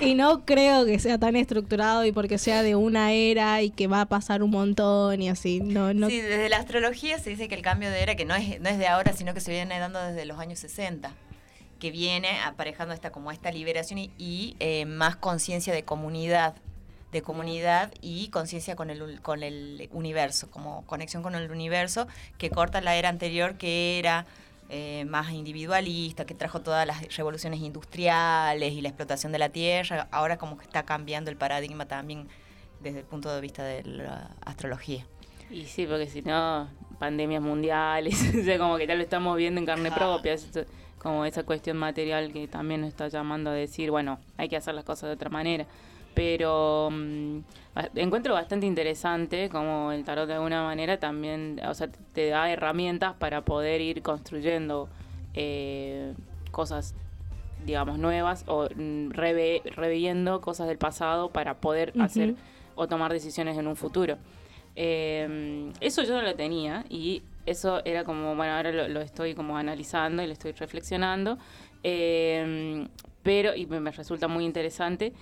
[LAUGHS] y no creo que sea tan estructurado y porque sea de una era y que va a pasar un montón y así. No, no. Sí, desde la astrología se dice que el cambio de era, que no es, no es de ahora, sino que se viene dando desde los años 60, que viene aparejando esta, como esta liberación y, y, eh, más conciencia de comunidad, de comunidad y conciencia con el, con el universo, como conexión con el universo, que corta la era anterior que era eh, más individualista, que trajo todas las revoluciones industriales y la explotación de la tierra, ahora como que está cambiando el paradigma también desde el punto de vista de la astrología. Y sí, porque si no, pandemias mundiales, [LAUGHS] o sea, como que ya lo estamos viendo en carne propia, como esa cuestión material que también nos está llamando a decir, bueno, hay que hacer las cosas de otra manera. Pero mm, encuentro bastante interesante como el tarot de alguna manera también, o sea, te da herramientas para poder ir construyendo eh, cosas digamos, nuevas o mm, reve- reviendo cosas del pasado para poder hacer o tomar decisiones en un futuro. Eh, eso yo no lo tenía y eso era como, bueno, ahora lo, lo estoy como analizando y lo estoy reflexionando Eh, pero, y me resulta muy interesante.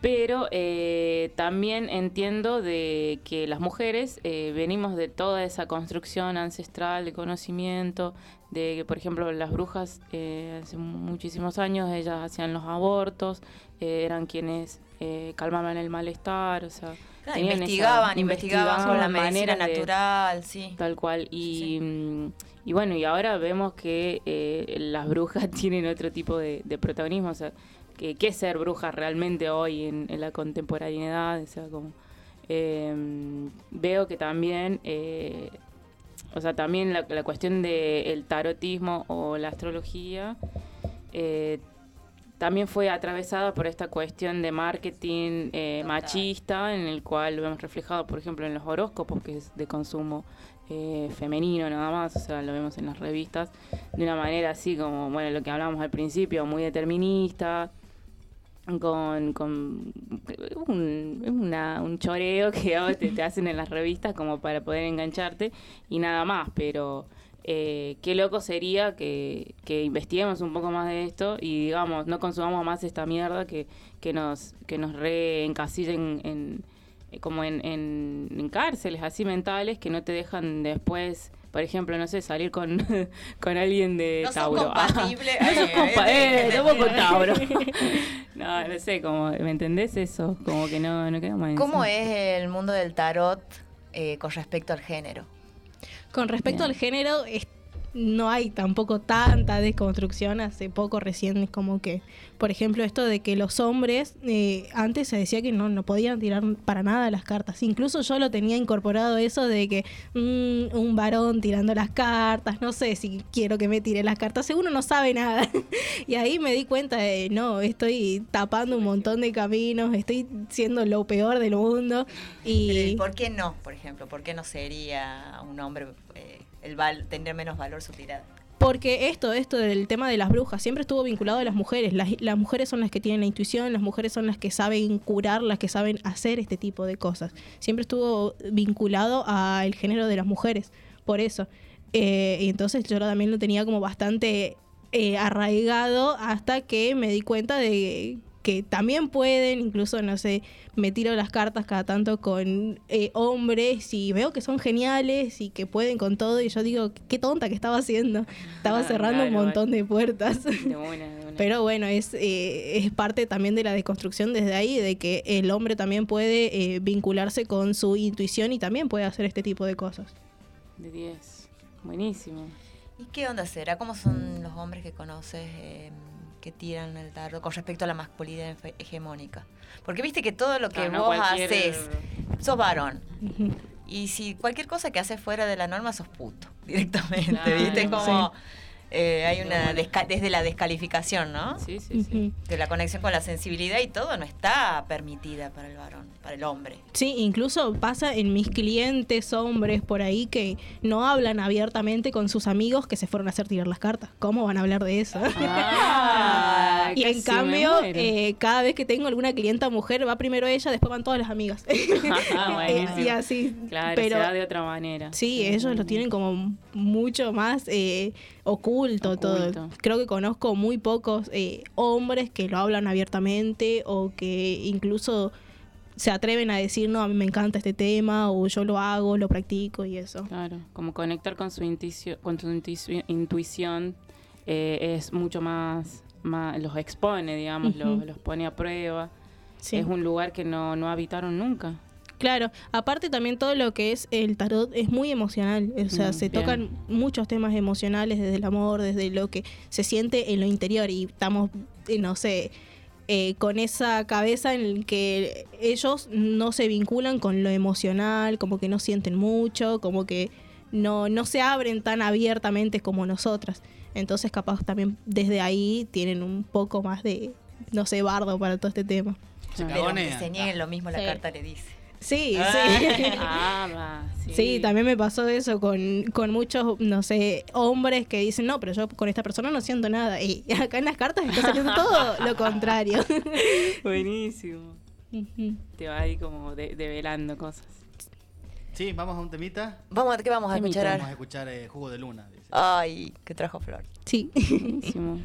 Pero eh, también entiendo de que las mujeres eh, venimos de toda esa construcción ancestral de conocimiento, de que, por ejemplo, las brujas eh, hace muchísimos años ellas hacían los abortos, eh, eran quienes eh, calmaban el malestar, o sea, esa- investigaban, investigaban con la medicina de- natural, sí. Tal cual. Y, mm, y bueno, y ahora vemos que eh, las brujas [LAUGHS] tienen otro tipo de, de protagonismo. O sea, que, ¿qué es ser bruja realmente hoy en, en la contemporaneidad? O sea, como. eh, veo que también. eh, o sea, también la, la cuestión del tarotismo o la astrología. eh, también fue atravesada por esta cuestión de marketing eh, machista, en el cual lo vemos reflejado, por ejemplo, en los horóscopos, que es de consumo femenino nada más, o sea, lo vemos en las revistas, de una manera así como, bueno, lo que hablábamos al principio, muy determinista, con, con un, una- un choreo que [LAUGHS] te, te hacen en las revistas como para poder engancharte y nada más, pero eh, qué loco sería que, que investiguemos un poco más de esto y digamos, no consumamos más esta mierda que, que nos, que nos reencasillen en, como en, en, en cárceles así mentales que no te dejan después, por ejemplo, no sé, salir con, [LAUGHS] con alguien de No son Tauro. compatibles. [LAUGHS] no sos Ay, compa- eh, eh, tampoco Tauro. [LAUGHS] no, no sé, como, ¿me entendés eso? Como que no, no quedamos en ¿Cómo eso. es el mundo del tarot eh, con respecto al género? Con respecto Bien. al género, es- no hay tampoco tanta desconstrucción. Hace poco recién es como que, por ejemplo, esto de que los hombres, eh, antes se decía que no, no podían tirar para nada las cartas. Incluso yo lo tenía incorporado eso de que mm, un varón tirando las cartas, no sé si quiero que me tire las cartas, seguro no sabe nada. [LAUGHS] y ahí me di cuenta de, no, estoy tapando un montón de caminos, estoy siendo lo peor del mundo. Pero, ¿y Y ¿Por qué no, por ejemplo? ¿Por qué no sería un hombre eh, el val tener menos valor su tirada? Porque esto, esto del tema de las brujas, siempre estuvo vinculado a las mujeres. Las, mujeres son las que tienen la intuición, las mujeres son las que saben curar, las que saben hacer este tipo de cosas. Siempre estuvo vinculado al género de las mujeres, por eso. Eh, y entonces yo también lo tenía como bastante eh, arraigado hasta que me di cuenta de que también pueden, incluso, no sé, me tiro las cartas cada tanto con eh, hombres y veo que son geniales y que pueden con todo y yo digo, qué tonta que estaba haciendo. Estaba Ah, cerrando un montón de puertas. De una, de una. [LAUGHS] Pero bueno, es, eh, es parte también de la deconstrucción desde ahí, de que el hombre también puede eh, vincularse con su intuición y también puede hacer este tipo de cosas. De 10. Buenísimo. ¿Y qué onda será? ¿Cómo son los hombres que conoces eh, que tiran el tarot con respecto a la masculinidad hegemónica? Porque viste que todo lo que no vos cualquier- haces, sos varón. Y si cualquier cosa que haces fuera de la norma, sos puto, [LAUGHS] directamente, Claro, ¿viste? Como... sí. Eh, hay De una desca- desde la descalificación, ¿no? Sí, sí, sí. Que la conexión con la sensibilidad y todo no está permitida para el varón, para el hombre. Sí, incluso pasa en mis clientes hombres por ahí que no hablan abiertamente con sus amigos que se fueron a hacer tirar las cartas. ¿Cómo van a hablar de eso? Ah, [LAUGHS] y en cambio, eh, cada vez que tengo alguna clienta mujer, va primero ella, después van todas las amigas. [LAUGHS] Ah, [LAUGHS] buenísimo. y así. Claro, pero se da de otra manera. sí, ellos lo tienen como mucho más eh, oculto, todo. Creo que conozco muy pocos eh, hombres que lo hablan abiertamente o que incluso se atreven a decir, no, a mí me encanta este tema o yo lo hago, lo practico y eso. Claro, como conectar con su intuición, con su intuici- intuición eh, es mucho más, más, los expone, digamos, los, los pone a prueba. Sí. Es un lugar que no, no habitaron nunca. Claro, aparte también todo lo que es el tarot es muy emocional, o sea, Mm, se bien. tocan muchos temas emocionales desde el amor, desde lo que se siente en lo interior y estamos, eh, no sé, eh, con esa cabeza en el que ellos no se vinculan con lo emocional, como que no sienten mucho, como que no, no se abren tan abiertamente como nosotras. Entonces capaz también desde ahí tienen un poco más de, no sé, bardo para todo este tema. Se Claro. Pero que cagonean. se nieguen lo mismo, la Sí. carta le dice. Sí, sí. Ah, [LAUGHS] va, sí. Sí, también me pasó eso con, con muchos, no sé, hombres que dicen, no, pero yo con esta persona no siento nada. Y [LAUGHS] acá en las cartas estás haciendo todo lo contrario. [LAUGHS] Buenísimo. Te va ahí como de- develando cosas. Sí, vamos a un temita. Vamos, ¿qué vamos a Temita. escuchar Vamos a escuchar eh, Jugo de Luna. dice. Ay, que trajo Flor. sí. Buenísimo.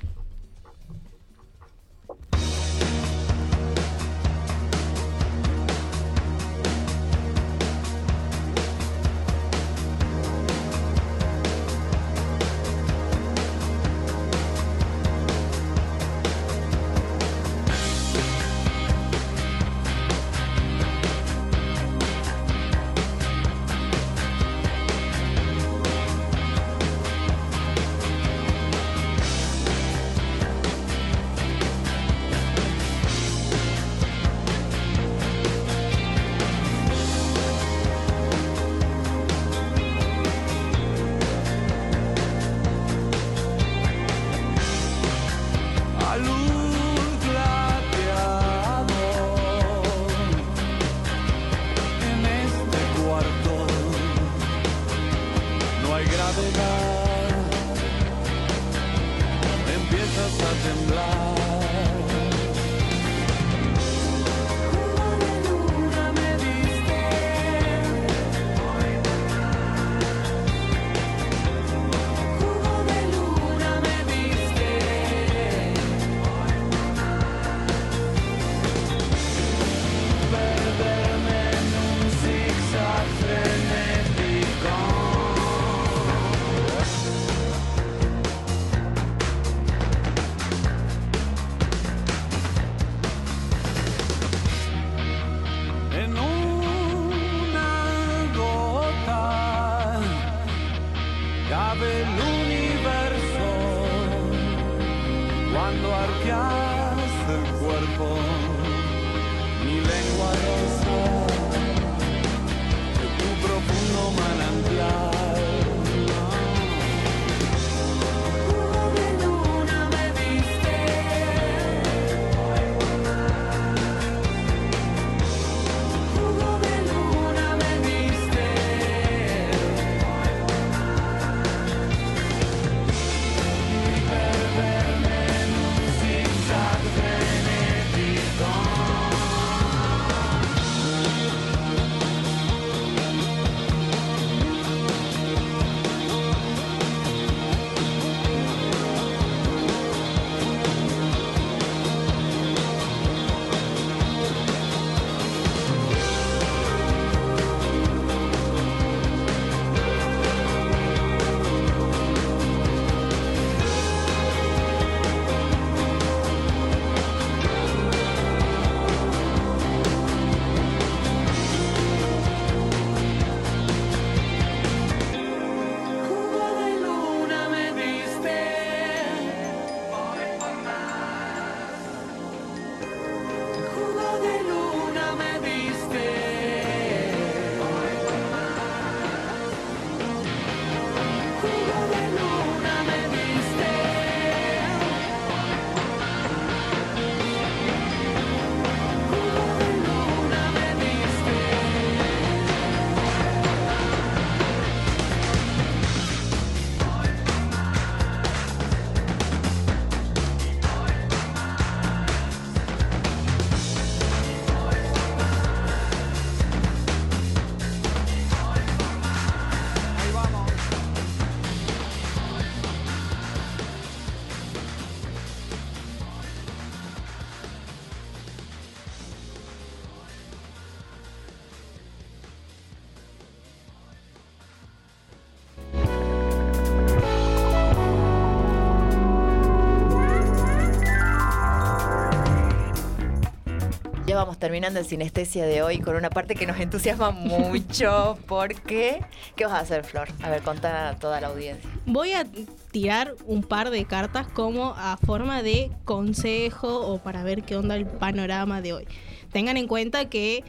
Terminando el sinestesia de hoy con una parte que nos entusiasma mucho. [LAUGHS] porque ¿Qué vas a hacer, Flor? A ver, contá a toda la audiencia. Voy a tirar un par de cartas como a forma de consejo o para ver qué onda el panorama de hoy. Tengan en cuenta que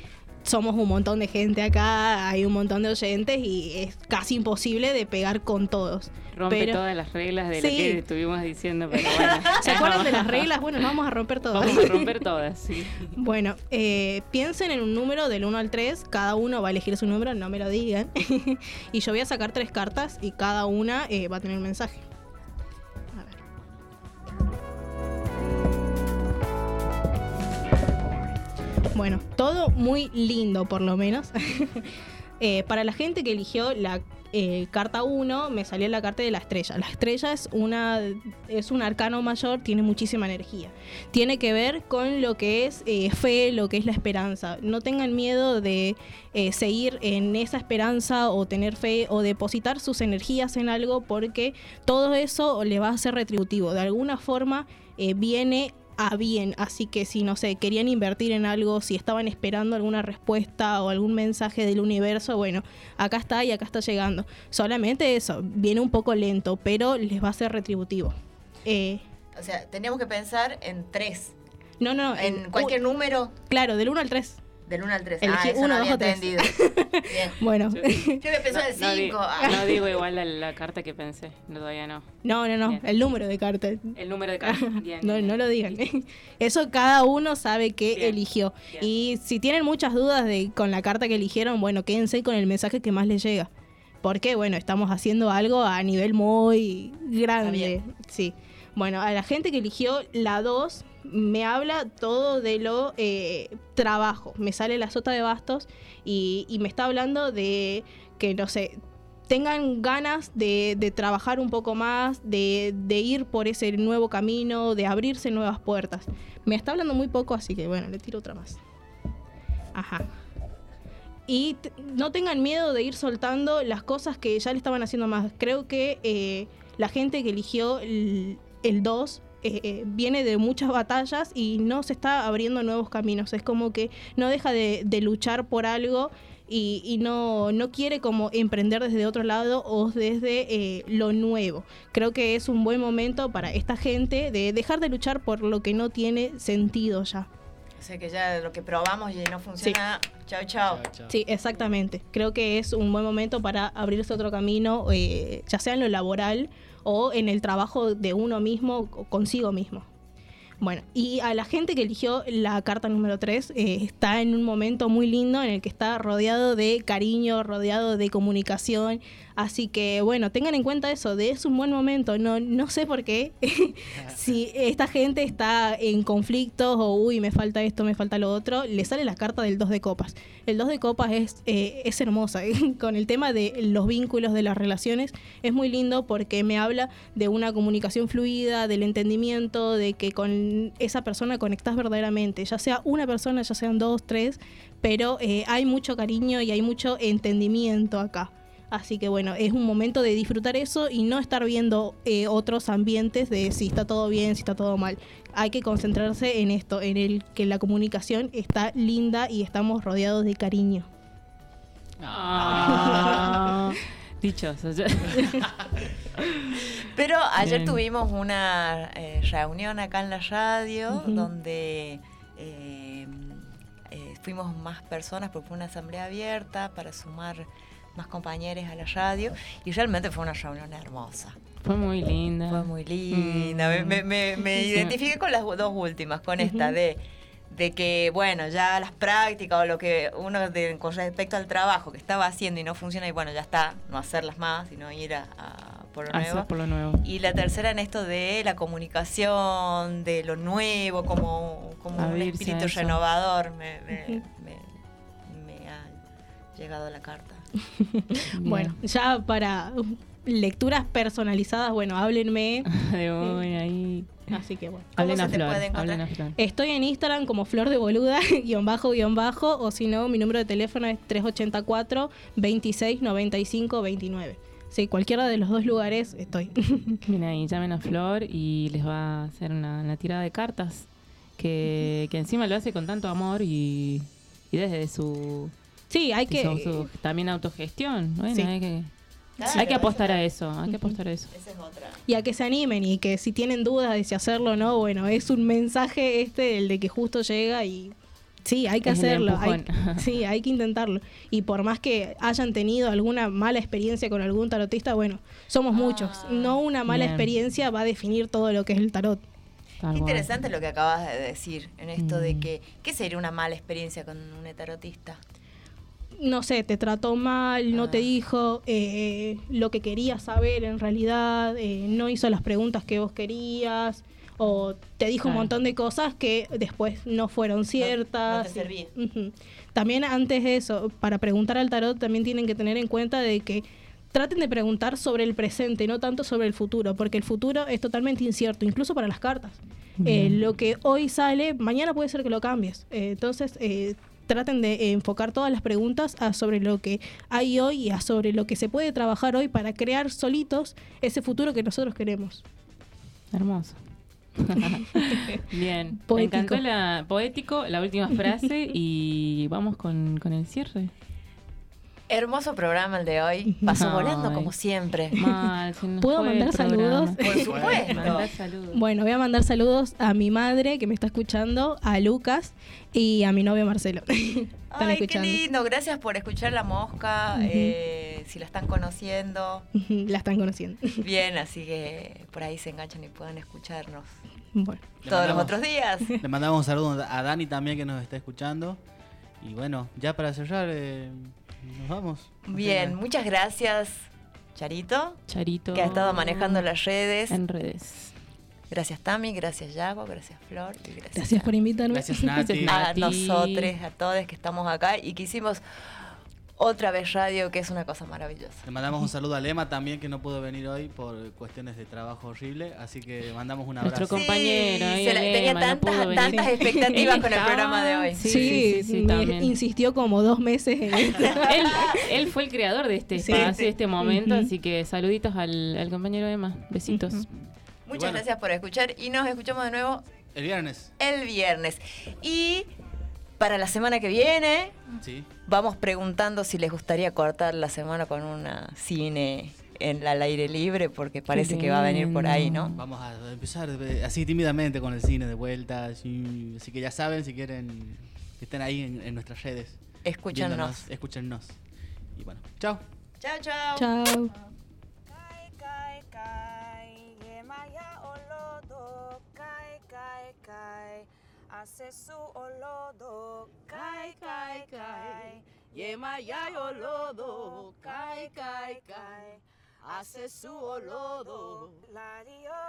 somos un montón de gente acá, hay un montón de oyentes y es casi imposible de pegar con todos. Rompe Pero- todas las reglas de Sí. lo que estuvimos diciendo, pero bueno. [LAUGHS] ¿Se acuerdan de las reglas? Bueno, vamos a romper todas. Vamos a [LAUGHS] romper todas, sí. Bueno, eh, piensen en un número del 1 al 3, cada uno va a elegir su número, no me lo digan. [LAUGHS] y yo voy a sacar tres cartas y cada una eh, va a tener un mensaje. Bueno, todo muy lindo por lo menos. [LAUGHS] Eh, para la gente que eligió la eh, carta 1, me salió la carta de la estrella. La estrella es, una, es un arcano mayor, tiene muchísima energía. Tiene que ver con lo que es eh, fe, lo que es la esperanza. No tengan miedo de seguir en esa esperanza o tener fe o depositar sus energías en algo porque todo eso le va a ser retributivo. De alguna forma viene a bien. Así que si, no sé, querían invertir en algo, si estaban esperando alguna respuesta o algún mensaje del universo, bueno, acá está y acá está llegando. Solamente eso, viene un poco lento, pero les va a ser retributivo. Eh, O sea, teníamos que pensar en tres. no, no, En cualquier número Claro, del 1 al 3. Del 1 al 3. Elegí Ah, eso uno, no dos había o tres. entendido. Bien. [LAUGHS] Bueno, Yo pensado en No, di- 5. no digo igual la, la carta que pensé, no, todavía no. no, no, no, Bien. el número de cartas. El número de cartas, [LAUGHS] bien. No, bien, no lo digan. [LAUGHS] Eso cada uno sabe qué Bien, eligió. bien. Y si tienen muchas dudas de con la carta que eligieron, bueno, quédense con el mensaje que más les llega. Porque, bueno, estamos haciendo algo a nivel muy grande. Sí. Bueno, a la gente que eligió la 2, me habla todo de lo eh, trabajo. Me sale la sota de bastos y, me está hablando de que, no sé, tengan ganas de, trabajar un poco más, de, ir por ese nuevo camino, de abrirse nuevas puertas. Me está hablando muy poco, así que bueno, le tiro otra más. Ajá. Y no tengan miedo de ir soltando las cosas que ya le estaban haciendo más. Creo que eh, la gente que eligió el, el 2 eh, eh, viene de muchas batallas y no se está abriendo nuevos caminos. Es como que no deja de, de luchar por algo y, y no, no quiere como emprender desde otro lado o desde eh, lo nuevo. Creo que es un buen momento para esta gente de dejar de luchar por lo que no tiene sentido ya. O sea que ya lo que probamos y no funciona. Chao, chao. Chao, chao. Sí, exactamente. Creo que es un buen momento para abrirse otro camino, eh, ya sea en lo laboral o en el trabajo de uno mismo, consigo mismo. Bueno, y a la gente que eligió la carta número 3, está en un momento muy lindo en el que está rodeado de cariño, rodeado de comunicación. Así que bueno, tengan en cuenta eso, de es un buen momento. No, no sé por qué, [LAUGHS] si esta gente está en conflictos o uy, me falta esto, me falta lo otro, le sale la carta del 2 de copas. El 2 de copas es, eh, es hermosa. [LAUGHS] Con el tema de los vínculos, de las relaciones, es muy lindo porque me habla de una comunicación fluida, del entendimiento, de que con esa persona conectas verdaderamente, ya sea una persona, ya sean dos, tres, pero eh, hay mucho cariño y hay mucho entendimiento acá. Así que bueno, es un momento de disfrutar eso y no estar viendo eh, otros ambientes de si está todo bien, si está todo mal. Hay que concentrarse en esto, en el que la comunicación está linda y estamos rodeados de cariño. Ah, [LAUGHS] dichoso. yo- [LAUGHS] Pero ayer Bien. tuvimos una eh, reunión acá en la radio donde eh, eh, fuimos más personas porque fue una asamblea abierta para sumar más compañeros a la radio y realmente fue una reunión hermosa. Fue muy linda. Fue muy linda. Me, me- me- me Sí. identifiqué con las dos últimas, con esta de, de que, bueno, ya las prácticas o lo que uno de- con respecto al trabajo que estaba haciendo y no funciona, y bueno, ya está, no hacerlas más, sino ir a, a por lo Hacer nuevo. por lo nuevo. Y la tercera en esto de la comunicación, de lo nuevo, como, como un a espíritu renovador, me, me- me- me ha llegado la carta. [LAUGHS] Bueno, ya para lecturas personalizadas, bueno, háblenme. [LAUGHS] De ahí. Así que bueno. ¿Cómo Hablen se a te Flor. puede encontrar? hablen a Flor. Estoy en Instagram como Flor de Boluda, [LAUGHS] guion bajo, guion bajo, o si no, mi número de teléfono es 384 26 95 29. Sí, cualquiera de los dos lugares estoy. [LAUGHS] Bien ahí, llamen a Flor y les va a hacer una, una tirada de cartas. que, que encima lo hace con tanto amor y, y desde su, Sí, hay que... su- su- también autogestión. Bueno, Sí. hay que, Claro, hay que apostar a eso, hay que apostar a eso. Esa es otra. Y a que se animen y que si tienen dudas de si hacerlo o no, bueno, es un mensaje este, el de que justo llega y sí, hay que Es hacerlo. hay- [LAUGHS] sí, hay que intentarlo. Y por más que hayan tenido alguna mala experiencia con algún tarotista, bueno, somos muchos. No una mala Bien. experiencia va a definir todo lo que es el tarot. Cual. Interesante lo que acabas de decir en esto de Mm. que, ¿qué sería una mala experiencia con un tarotista? No sé, te trató mal, no Ah. te dijo eh, lo que querías saber en realidad, eh, no hizo las preguntas que vos querías, o te dijo un montón de cosas que después no fueron ciertas. no te. También antes de eso, para preguntar al tarot también tienen que tener en cuenta de que traten de preguntar sobre el presente, no tanto sobre el futuro, porque el futuro es totalmente incierto, incluso para las cartas. Eh, lo que hoy sale, mañana puede ser que lo cambies. Entonces, eh, traten de enfocar todas las preguntas a sobre lo que hay hoy y a sobre lo que se puede trabajar hoy para crear solitos ese futuro que nosotros queremos. Hermoso. [LAUGHS] Bien, Poético. me encantó la poético, la última frase y vamos con, con el cierre. Hermoso programa el de hoy. Pasó Ay. volando como siempre. Mal, [LAUGHS] ¿Puedo mandar programa. saludos? Por [LAUGHS] supuesto. Bueno, voy a mandar saludos a mi madre que me está escuchando, a Lucas y a mi novio Marcelo. [LAUGHS] Están Ay, qué escuchando. lindo. Gracias por escuchar La Mosca. Eh, si la están conociendo. La están conociendo. Bien, así que por ahí se enganchan y puedan escucharnos Bueno, Le todos los otros días. Le mandamos un saludo a Dani también que nos está escuchando. Y bueno, ya para cerrar, eh, nos vamos. Bien, muchas gracias, Charito, Charito. que ha estado manejando las redes. en redes. Gracias, Tami. Gracias, Yago. Gracias, Flor. Y gracias, gracias por invitarme. Gracias, Nati. Gracias, a nosotros, a todos que estamos acá y que hicimos otra vez radio, que es una cosa maravillosa. Le mandamos un saludo a Lema también, que no pudo venir hoy por cuestiones de trabajo horrible. Así que mandamos un abrazo. Nuestro compañero, ahí, se la- el tenía tantas, tantas expectativas con el programa de hoy. Sí, Sí, sí, sí, sí, me insistió como dos meses en esto. [LAUGHS] él, él fue el creador de este Sí, espacio, sí. de este momento, así que saluditos al, al compañero Emma. Besitos. Muchas bueno. gracias por escuchar y nos escuchamos de nuevo El viernes. el viernes. Y para la semana que viene Sí. vamos preguntando si les gustaría cortar la semana con una cine en al aire libre, porque parece que va a venir por ahí, ¿no? Vamos a empezar eh, así tímidamente con el cine de vuelta. Así, así que ya saben, si quieren, que estén ahí en, en nuestras redes. Escúchanos. viéndonos, Escúchennos. Y bueno, chao. Chao, chao. Chao. Kai, asesu olodo, kai kai kai, yemaya olodo, kai kai kai, asesu olodo. Ladio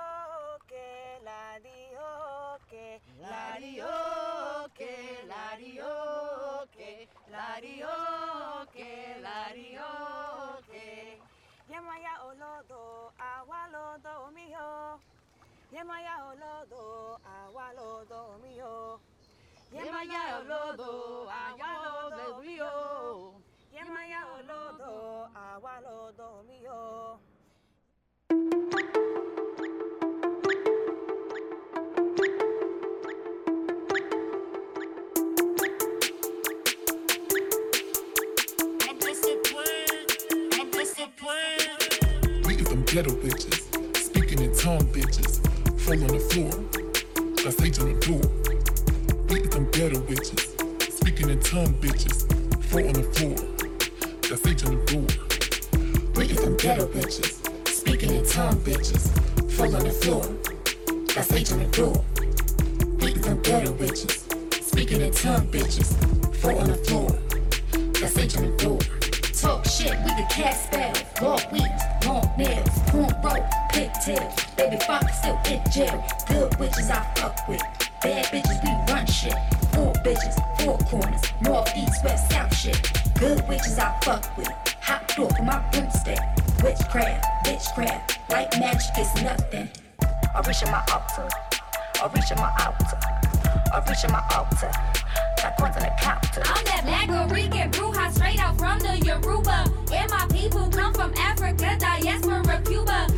que, ladio que, ladio que, ladio que, ladio que, ladio que. Yemaya olodo, awalodo mío. Yemaya olodo, agua lodo mío. Yemaya olodo, agua lodo mío. Yemaya olodo, agua lodo mío. Bitches, speaking in tongue bitches fall on the floor, got sage on the door. We is them ghetto bitches, speaking in tongue bitches, fall on the floor, got sage on the door. We is them ghetto bitches, speaking in tongue bitches, fall on the floor, got sage on the door. We is them ghetto bitches, speaking in tongue bitches, fall on the floor, got sage on the door. Talk shit, we the cat spell. Long weeds, long nails, cornrow, pigtails. Baby father still in jail. Good witches I fuck with. Bad bitches, we run shit. Four bitches, four corners. North, east, west, south shit. Good witches I fuck with. Hot door for my broomstick. Witchcraft, bitchcraft. White magic is nothing. I reach in my altar. I reach in my altar. I reach in my altar. Got coins on the counter. I'm that black Rican bruja straight out from the Yoruba. People come from Africa, diaspora, Cuba.